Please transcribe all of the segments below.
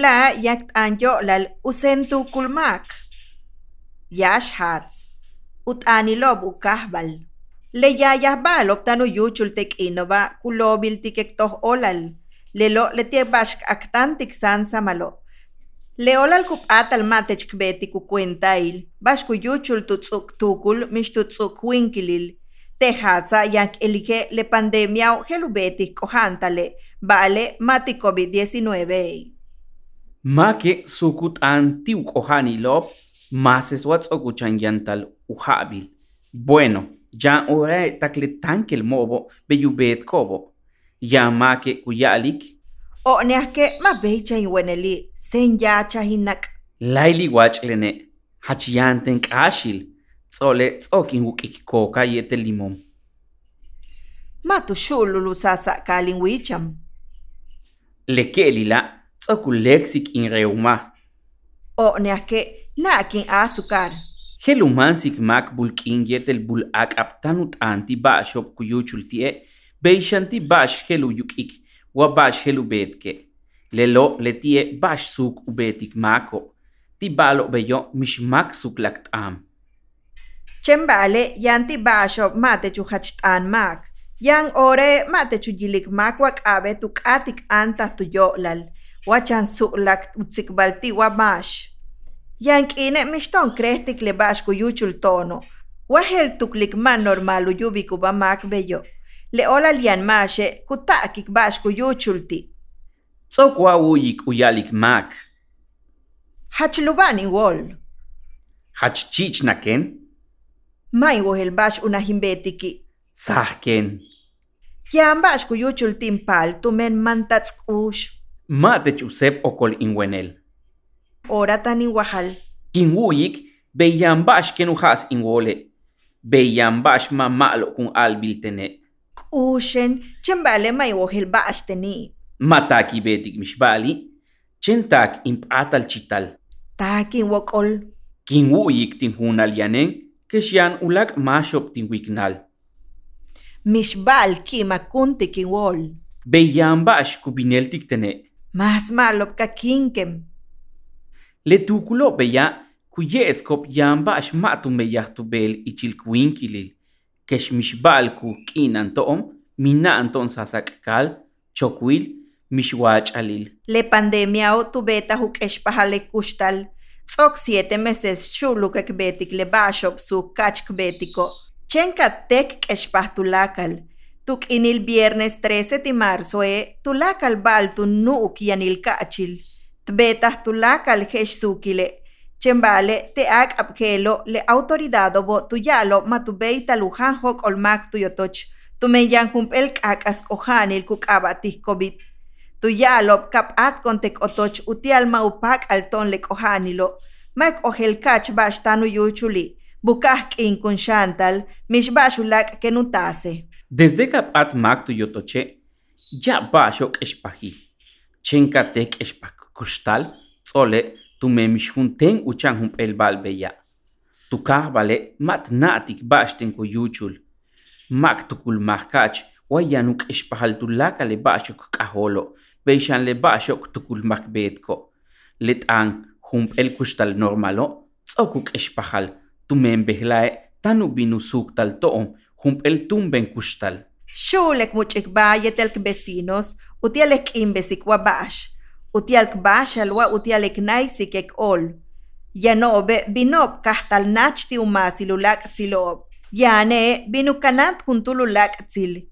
Behla yak anyo lal usentu kulmak. Yash hats. Ut anilob ukahbal. Le yayahbal optanu yuchul tek inova kulobil tikektoh olal. Lelo le tiebashk aktantik san samalo. Le olal kup atal matech kbeti ku kwentail. Bashku yuchul tutsuk tukul mish tutsuk winkilil. Tehatsa yak elige le pandemia helubeti kohantale. Vale mati COVID-19. Make sukut antiu kohani lop, mases wats okuchan yantal uhabil. Bueno, ya ora takle tankel mobo beyubet kobo. Ya make kuyalik, O neake ma becha inweneli. Sen yacha hinak. laili wachlene, hachianten kashil, tsole tsokin wukik koka yete limon. Ma tu shululu sasa kalin wicham. Lekelila, tsokul lexic in reuma. O neake nakin azúcar. Helumansik mak bulkin yetel bul ak aptanut anti bashop kuyuchul tie, beishanti bash helu yukik, wa bash helu betke. Lelo le tie bash suk ubetik mako. Ti balo beyo mishmak suk laktam. Chembale yanti basho mate chu hachtan mak. Yang ore mate chu yilik mak wak abe tu katik anta tu yolal. Wachan su'lak utsik balti wa mash. Yang ine mishton krehtik le bash ku yuchul tono. Wahel tuklik man normalu yubiku ba mak beyo. Le ola lian mashe kutakik bash ku yuchulti. Tsokwa uyik uyalik mak. Hachlubani wol. Hachchich naken, Mai wohel bash una himbetiki. sahken. Yan bash ku yuchul timpal tu men mantats ush. Mate chusep okol inwenel. Ora tani wahal. Kin uyik, beyan bash ken uhas inwole. Beyan bash ma malo kun albil tene. Ushen, chembale mai wohel bash teni. Mataki betik mishbali, chentak impatal chital. Takin wakol. Kin uyik tin hunal yanen, kesyan ulak mashop tin wiknal. Mishbal kima kunti kin wol. Beyan bash kubinel tik tene. Mas malop ka kinkem. Le tukulo beya, kuye eskop yan bash matum beyah tu bel ichil kwinkilil. Kesh mishbal ku kinan toom, mina anton sasak kal, chokwil, mishwach alil. Le pandemia o tu beta huk eshpahale kustal. Tsok siete meses shulukak betik le bashop su kachk betiko. Chenka tek. Tuk inil viernes 13 de marzo e tulakal bal tu nuuk yanil kachil. Tbetah tulakal hesh sukile. Chembale te ak apkelo le autoridado bo tu yalo matubeita lujan hok olmak tu yotoch. Tu me yan humpel kakas kohanil kukabatih COVID. Tu yalo kap at kontek otoch utial maupak alton le kohanilo. Mak ohel kach bash tanu yuchuli. Bukah kin kun shantal, mish bashulak kenutase. Desde kap at mak tu yotoche, ya bashok espahi. Chenka tek espak kustal, tsole tu me mishunten uchan hum el bal beya. Tu kahbale mat natik bashten ko yuchul. Mak tukul mahkach, wayanuk espahal tu lakale bashok kaholo, beishan le bashok tukul makbetko. Let an hum el kustal normalo, tsokuk espahal, tu me embehlae tanu binu suk tal toom, el tumben kustal. Shulek muchik bayetelk vecinos, utialek imbesik wabash. Utialk bashalwa utialek naisik ek ol. Yanobe binop kahtal nachti umasilulak tsilob. Yane binukanat juntululak tsil.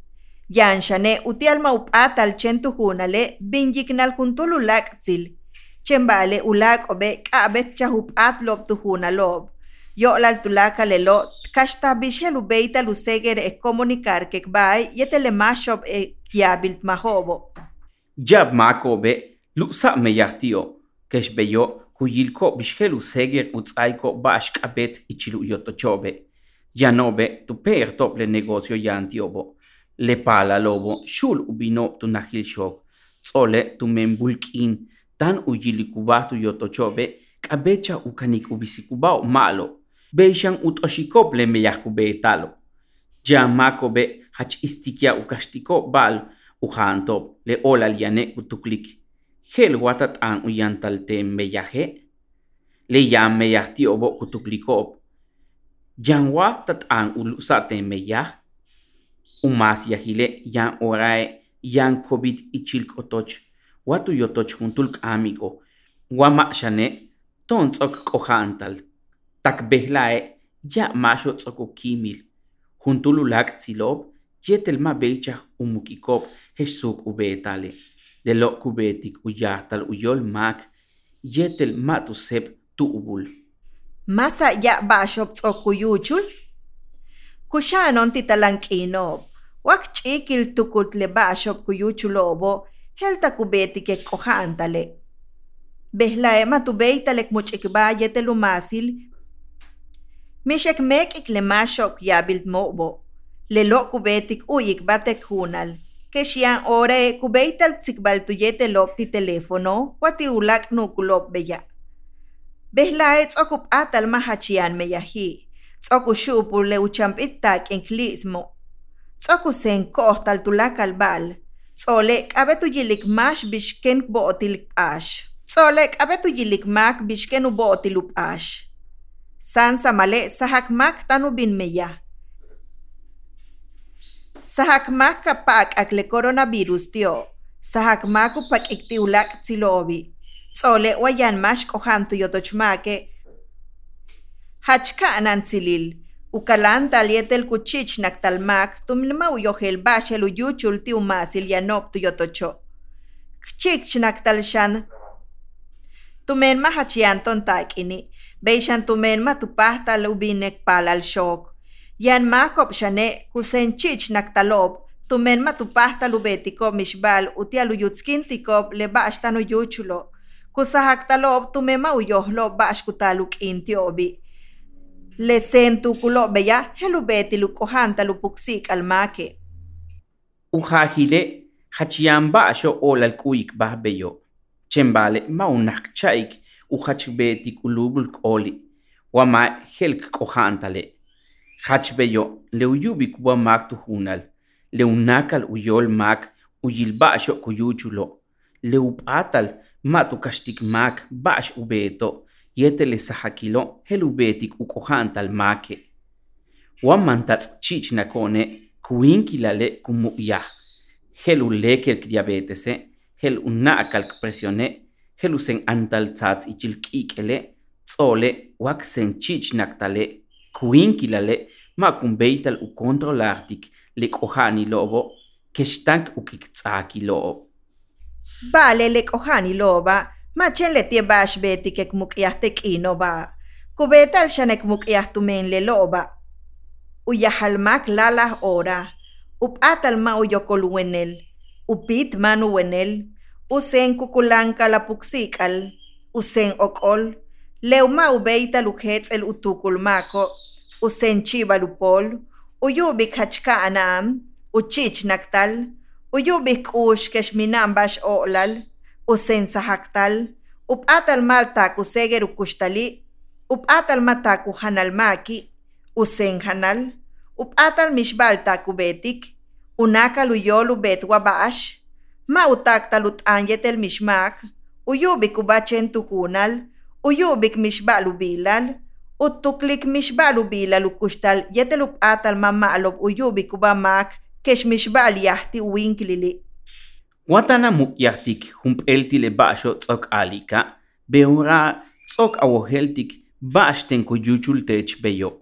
Yanshane utial maupatal chentuhunale binyiknal juntululak tsil. Chembale ulak obe kabet chahupat lob tuhunalob. Yo'lal tulaka lelo kashta bishelu beita luseger e comunicar que bai yetele mashop e kiabilt mahobo. Jab makobe, lusa me yahtio, kesh beyo, kuyilko bishkelu seger utsaiko bashk abet ichilu yotochobe. Yanobe, tu per tople negocio yantiobo. Le pala lobo, shul ubino tu nahil shok. Tsole tu membulkin, tan uyilikubatu yotochobe, kabecha ukanik ubisikubao malo. beixan ut'oxikople meyahcobeetalo. Yamacobe hach istiquia ucaxtico bal ujanto le olaliane utuclic. Gel guatatán uyantalte meyaje. Le yam meyahtiobo utuclicop. Yanwa tatán ulusate meyaj. Umas yahile yan orae yan covid ichilk otoch. Watu yotoch juntulk amigo. Guamaxane tontzok cojantal. Tak behlae ya masho tsoko kimil juntululak tsilob yetel ma becha umukikop hesuk ubetale de lo kubetik uyahtal uyol mak yetel ma tu sep tu ubul Masa ya bashop tsokuyuchul? Kushanon titalankinob. Wak chikil tukut le bashop kuyuchulobo, helta kubeti ke kohantale. Behlae matubeitalek muchikba yetelumasil. Mixakmek iklemachok yabil mo'bo. Lelo kubetik uyik batek junal. Keshian ore kubeital tsikbaltuyetelop ti teléfono watiulak nukulop beya. Behlae tsokup atal mahachian meyahi. Tsokushupur leuchampittak enklismo. Tsokusen kohtal tulakal bal. Tsolek abetuyilik mash bishken bootilip ash. Tsolek abetuyilik mak bishken ubootilup ash. San samale sahak mak tanu bin meya. Sahak mak kapak akle coronavirus tio. Sahak maku pak iktiulak tsilobi. Tsole wayan mash kohantu yotochmake. Hachka anantzilil. Ukalan talietel kuchich naktalmak tumlma uyohel bashel uyuchul ti umasil yanop tu yotocho. Kchik naktalshan. Tumen ma hachian ton takini. Beishan tumen ma tupahtal ubinek palal shok. Yan makop shane kusen chich naktalob. Tumen ma tupahtal ubetiko mishbal utial uyutskin tikop le bashtan uyuchulo. Kusahak tumema uyohlo bashkutaluk intiobi. Le sentukulo beya helubeti lukohanta lupuksik almake. Ujahile hachian basho olal kuik bah beyo. Chembale maunak chaik uhachbeti kulubul oli. Wama helk kohantale. Hachbeyo le uyubik wamak tuhunal. Le unakal uyol mak uyil basho kuyuchulo. Le upatal matu kastik mak bash ubeto yetele sahakilo hel ubetik ukohantal make. Wan mantats chich nakone kuinkilale kumuyah. Hel ulekel diabetese, hel unakal presione, Helu sen antal tzatz ichil kikele, tzole, wak sen chich naktale, kuinkilale, ma kumbeital u kontrolartik li kohani lobo, kextank u kiktzaki lobo. Bale li kohani loba, ma chen le tie bash beti kek mukjahtek ino ba. Kubetal xanek mukjahtu men le loba. U jahalmak lalah ora, u bqatal ma u yokolwenel, u bit manu wenel, Usen kukulanka la puksikal. Usen okol. Leuma ubeita lukhetz el utukul mako. Usen chibalupol. Uyubik hachka anam. Uchich naktal. Uyubik ush keshminam bash olal, usen sahaktal, upatal malta kuseger ukushtali, upatal mata kuhanalmaki, usen hanal, upatal mishbalta kubetik, unakal uyolu mautaktalut anyetel mixmak, uyubik ubachen tujunal, uyubik mixbalubilal, utuklik mixbalubilal ukuxtal yetel atal mama'alob uyubik ubamak kex mixbal yahti uwinkilili. Watana mukyahtik humpeltile baxo tzok alika, beura tzok awoheltik baxten kuyuchultech beyo.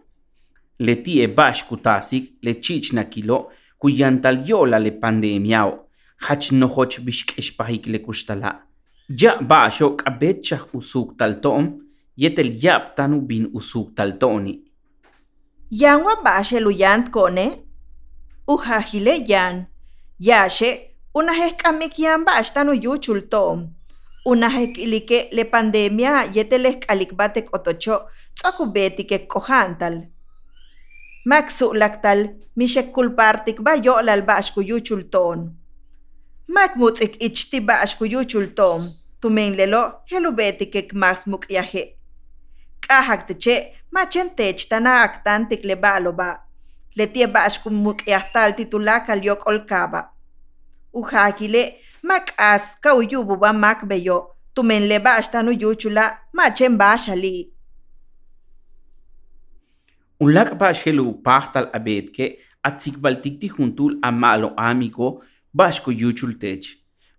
Letie bax kutasik le chichna kilo kuyantalyola le pandemiao. Hach no hoch bishk espahik le kustala. Ja basho kabetchah usuk taltom, yetel yap tanu bin usuk taltoni. Yangwa bashe luyant kone, uhahile yan. Yashe, unahek amik yan ba astano yuchul tom. Unahek ilike le pandemia yetelek alikbatek otocho, tsakubeti ke kohantal. Maksu laktal, mishek kulpartik ba yo lal ba ashku yuchul ton. Mak mutsik ichti ba ashku yuchul tom, tumen lelo helubeti kek mas muk yahe. Kahak teche, machen tech tana aktantik le balo ba. le tie bash kum muk yahtal titulakal yok olkaba. Uhakile, Mak'as kauyububa makbeyo tumen leba ashtanu yuchula machen bashali. Unlak ba shelu pahtal abetke atzikbaltikti juntul amalo amigo bashko yuchultech.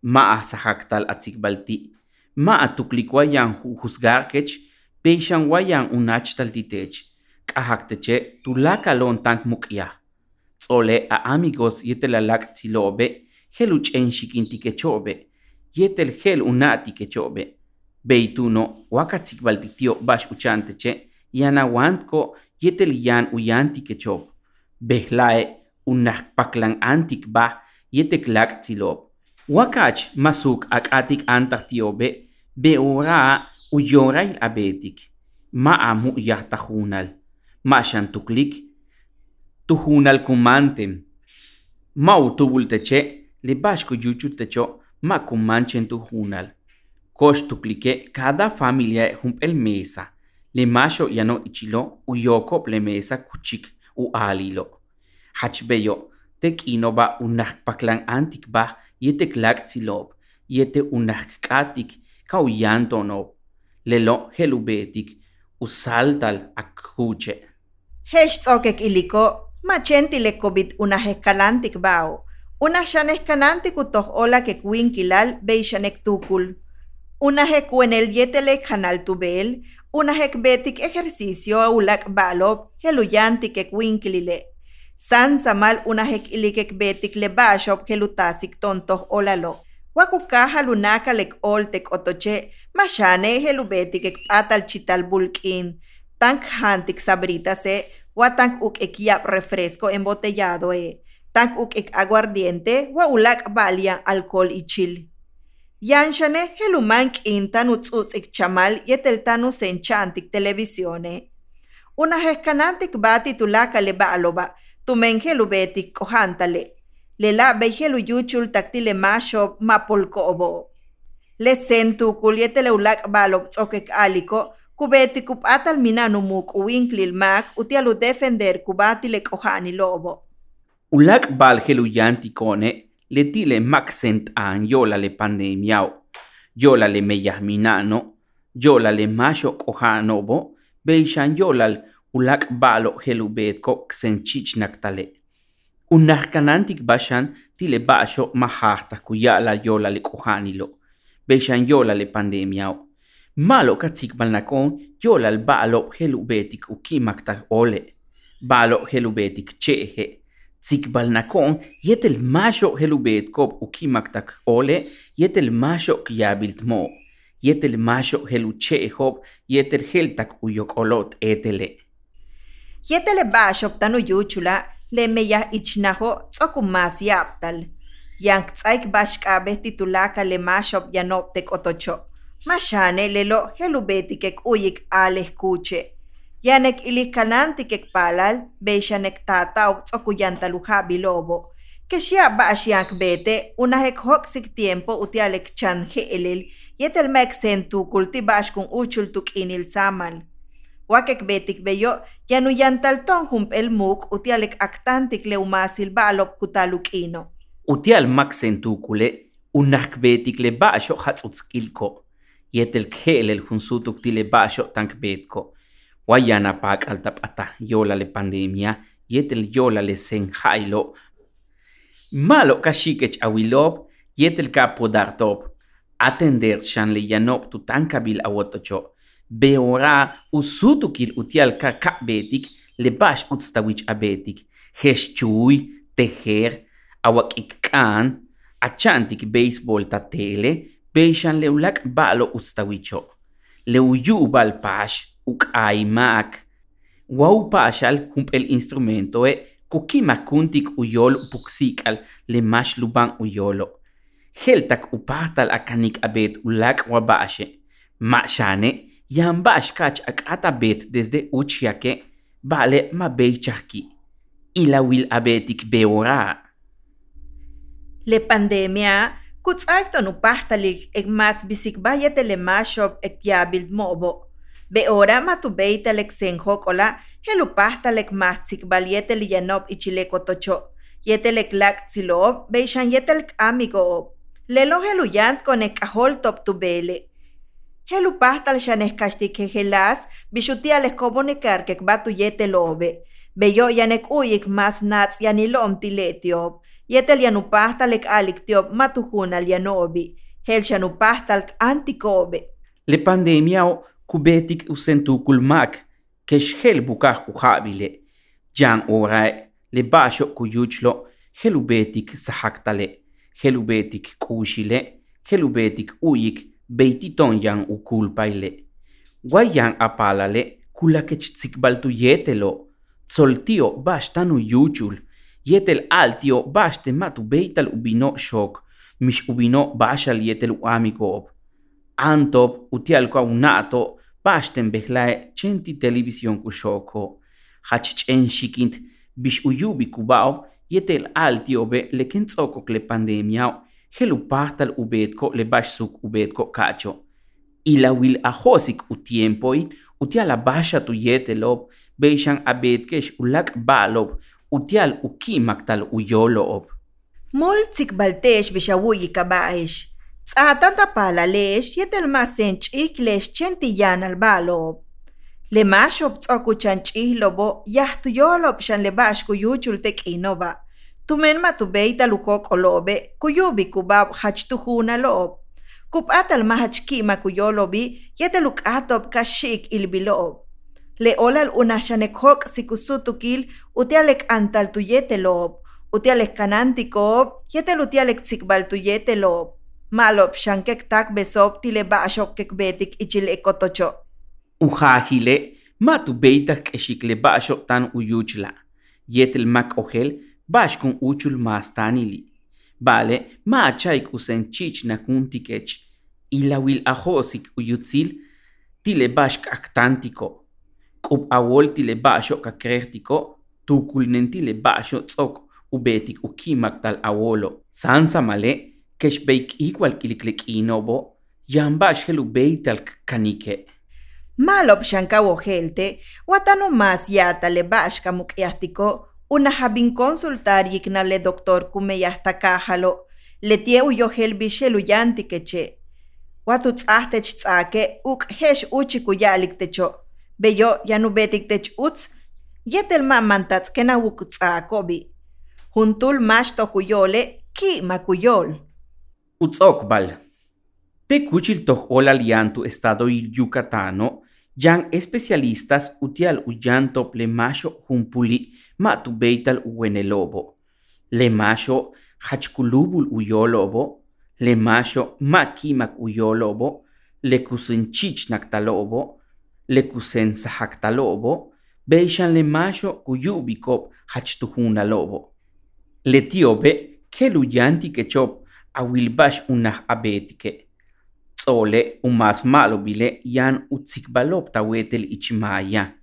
Ma asahaktal atzikbalti. Ma atuklikwa yan juzgarkech peishan wayan unachtal titech. Kahakteche tulakalon tank mukya. Tsole a amigos yetelalak tsilobe helu ch'enshikinti kechobe. Yetel hel unati kechobe. Beituno wakatzikbaltiktio bash uchanteche yanawantko yetel yan uyanti kechob. Behlae unahpaklan antik ba yetek lak tsilob. Wakach masuk ak atik antartiobe beora uyorail abetik. Ma amu yahtajunal. Ma shantuklik. Tujunal kumantem. Ma utubulteche le bashko yuchultecho ma kumanchen tujunal. Kosh tuklike cada familia humpel mesa. Le masho yano ichilo uyoko plemesa kuchik u alilo. Hachbeyo tekino ba unahpaklan antik ba yetek lak tsilob. Yete unahkatik kauyantonob. Lelo helubetik usaltal akhuche. Hesh tsokek iliko, machentile kobit una hekalantik bao. Una shaneskanantik utoh ola ke kuinkilal beishanek tukul. Una hekuenel yetele canal tubel, una hekbetik ejercicio aulak balob, heluyantik ke kuinkilile. San samal una hek ilikek betik le bashop helutasik tontoh olalo. Wakukaha lunaka lek oltek otoche, mashane helubetik ek patal chital bulkin. Tank hantik sabrita se, watank uk ek yap refresco embotellado e. Tank uk ek aguardiente, wa ulak balia alcohol y chil. Yanshane helumank intan utsuts ik chamal yeteltanu senchantik televisione. Una heskanantik bati tulaka le baloba, tumen helubetik kohantale. Le la helu yuchul taktile masho mapolko obo. Le sentu kulietele ulak balok tsokek aliko, kubeti kupatal minanu muk uinklil mak utialu defender kubati le kohani lobo. Ulak bal helu yanti kone le tile maxent an yola le pandemiao. Yola le meyahminano, yola le masho kohanobo, beishan yolal ulak ba'lo' jelubeetko' senchichnak tale' unaj kanan tikbaxan tileba'xo' majaj tah kuya'la yola li k'ujanilo' bexan yola li pandemiao ma'lo' katsikmalnakon yola l ba'lo' jelubetik ukimak tah ole. Ba'lo' jelubetik che'je' tsikbalnakon yetel maxo' jelubeetkoob ukimak tak ole yetel maxo' kyabiltmoo' yetel maxo' jeluche'joob yetel jel tak uyok'olot' etele' Yetele bashop tanu yuchula le meya ichnaho tsokumas yaptal. Yank tsaik bashkabe titulaka le mashop yanop tek otocho. Mashane lelo helubetikek uyik aleh kuche. Yanek ilikanantikek palal beishanek tataw tsokuyantaluja bilobo. Que xia bashiank bete unahek hoksik tiempo utialek chan heelil yetel mek sentukul tibashkun uchul tukinil samal. Wakek betik beyo yanuyantalton humpel muk utialek aktantik leumasil balop kutalukino. Utial maxentukule unak betik le basho hatzutskilko. Yetel khelel hunsutuk tile basho tank betko. Wayana pak altapata yola le pandemia yetel yola le senjailo. Malo kashikech awilob yetel kapo dartop. Atender shan le yanop tu tankabil awotocho. Beora usutukil utial kaka betik le bash utstawich abetik. Heschui, tejer, awakikkan, achantik baseball tatele, beishan leulak balo ustawicho. Leuyu bal pash, uk aimak. Wau pashal hump instrumento e kukimakuntik uyol puksikal le mash luban uyolo. Heltak upatal akanik abet ulak wabashe. Mashane, yan bash kach ak atabet desde uchiake, vale ma beichaki. Ila wil abetik beora. Le pandemia, kutsakto no pahtalik ek mas bisikbaya telemashop ek yabild mobo. Beora matubeita lek senjokola, helupahtalek mas sikbaliete liyanop ichileko tocho. Yetelek lak tsilob, beishan yetelek amigo. Lelo heluyant con cajol top tubele. Helu pastal shanes kastik helas, bishutiales comunicar que batu yete lobe. Beyo yanek uyik mas nats yanilom tiletiop. Yetel yanupahtalek alik tiop matuhunal yanobi. Hel shanupahtal antikobe. Le pandemia o kubetik usentu kulmak, keshel bukah uhabile. Jan orai, le basho kuyuchlo, helubetik sahaktale. helubetik kushile, helubetik uyik, beititon yan ukulpaile. Guayan apalale, kulakech tsikbaltu yetelo, Tzoltio bastanu yuchul, yetel altio baste matu beital ubino shok, mish ubino bashal yetel uamikob. Antop utialko unato, basten behlae chenti televisión kushoko. Hach chen shikint, bish uyubi kubao, yetel altio be leken tsokok le pandemiao, helu partal ubetko le bashsuk ubetko kacho. Ila wil ahosik utiempoi, utiala basha tu yetelob, beishan abetkesh ulak balob, utial ukimak tal uyolob. Multsik baltesh bishawuyi kabaesh. Tzatanta pala lesh yetel masen chik lesh chentiyan al balob. Le mashob tsoku chan chihlobo yahtu yolob shan le bash kuyuchul tek inoba. Tumen matubeita lukok olobe kuyubi kubab hachtuhuna lob. Kupatal mahachkima kuyolobi yeteluk atob kashik ilbilob. Le olal unashanekhok sikusutukil utialek antal tuyetelob. Utialek kanantikob yetel utialek tsikbal tuyetelob. Malop shankek tak besob tile baashok kekbetik ichil ekotocho. Ujahile, matu beita keshikle basho tan uyuchla. Yetel mak ohel, bash kun uchul mastanili. Vale, ma achaik usen chich na kuntikech. Ila wil ahosik uyutzil, tile bash kaktantiko. Kub awol tile basho kakrertiko, tukulnentile basho tsok ubetik ukimak tal awolo. Sansa male, kesh beik igual kiliklek inobo, yambash helu beital kanike. Malop shankawohelte, watano mas yata le bashka mukyastiko, una habin consultar yikna le doctor kume yasta kahalo, le tie uyohel bishelu yanti keche. Watu tzahtech tzake, uk hesh uchi kuyalik techo. Beyo yanu betik tech utz, yetel ma mantats kena uk tzakobi. Juntul mash to huyole, ki makuyol. Utzokbal. Te kuchil toh ola liantu estado il Yucatano, yan especialistas utial uyanto le macho humpuli ma tu beital uenelobo. Le macho hachkulubul uyolobo, le macho ma kimak uyolobo, le kusen chichnaktalobo, le kusen sahaktalobo, beishan le macho kuyubikop hachtuhunalobo. Le tiobe, ke luyanti kechop awilbash unah abetike. Tsole umas malo bile yan utsikbalop tawetel ichimaya.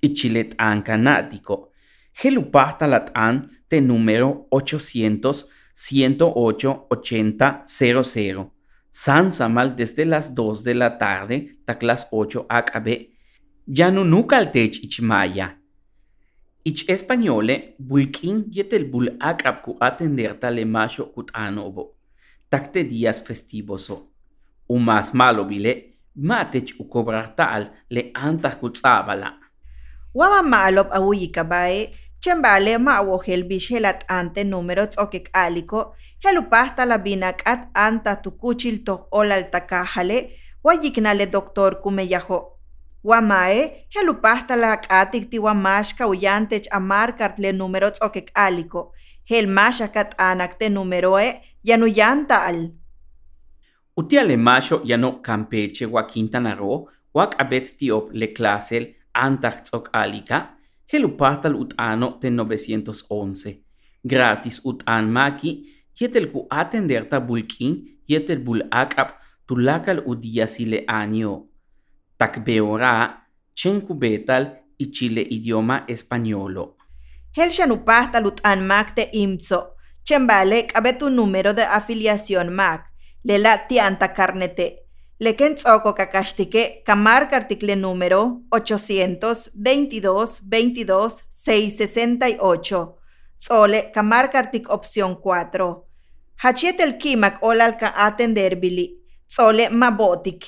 Ichilet ancanático. Gelupahta latán te número 800 108 80 00. San desde las 2 de la tarde, tak las 8 akabe. Ya no nukaltech ichimaya. Ich españole, bulkin yetel bul akrab ku atender tale macho kut anobo. Takte días festivoso. Bile, matech u cobrar tal le antas kutzabala. Wama malop awuyi kabae, chembale ma awohel bishelat ante número tzokek aliko, helupahta la binakat anta tukuchil to olal takahale, wayiknale doctor kumeyaho. Wamae, helupahta la katik ti wamashka uyantech amarkart le número tzokek aliko, hel mashakat anak te numero e, yanuyanta al. Utiale macho yano Campeche wa Quintana Roo, wak abet tiop le clasel antach tzok alika, helupatal utano ten 911. Gratis utan maki, yetel ku atenderta bulkin, yetel bul akap tulakal udiasile año. Takbeora, chen kubetal y chile idioma españolo. Hel shanupahta lutan mak te imtso, chembale kabetu número de afiliación mak, le la tianta carnete. Leken tzoko kakashtike kamar article número 822 22 668. Tzole kamar kartik opción 4. Hachiet el kimak olal ka atender bili. Tzole mabotik.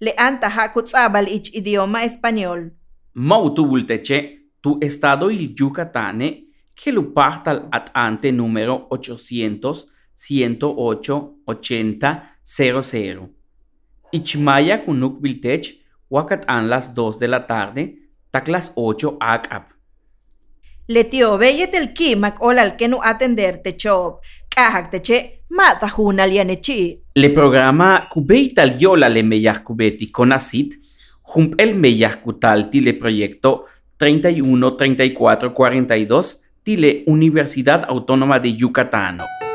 Le anta hakutzabal ich idioma español. Mautubulteche, tu estado il Yucatane, que lo partal at ante número 800 108 80 00. Ichmaya kunuk biltech, wakat an las 2 de la tarde, tak las 8 akap. Le tío beyet el kimak olal que no atender te chob. Kahak te che, mata junal yanechi. Le programa Kubeital Yola le meyah kubeti conasit, jump el meyah kutalti le proyecto 31 34 42 tile Universidad Autónoma de Yucatán.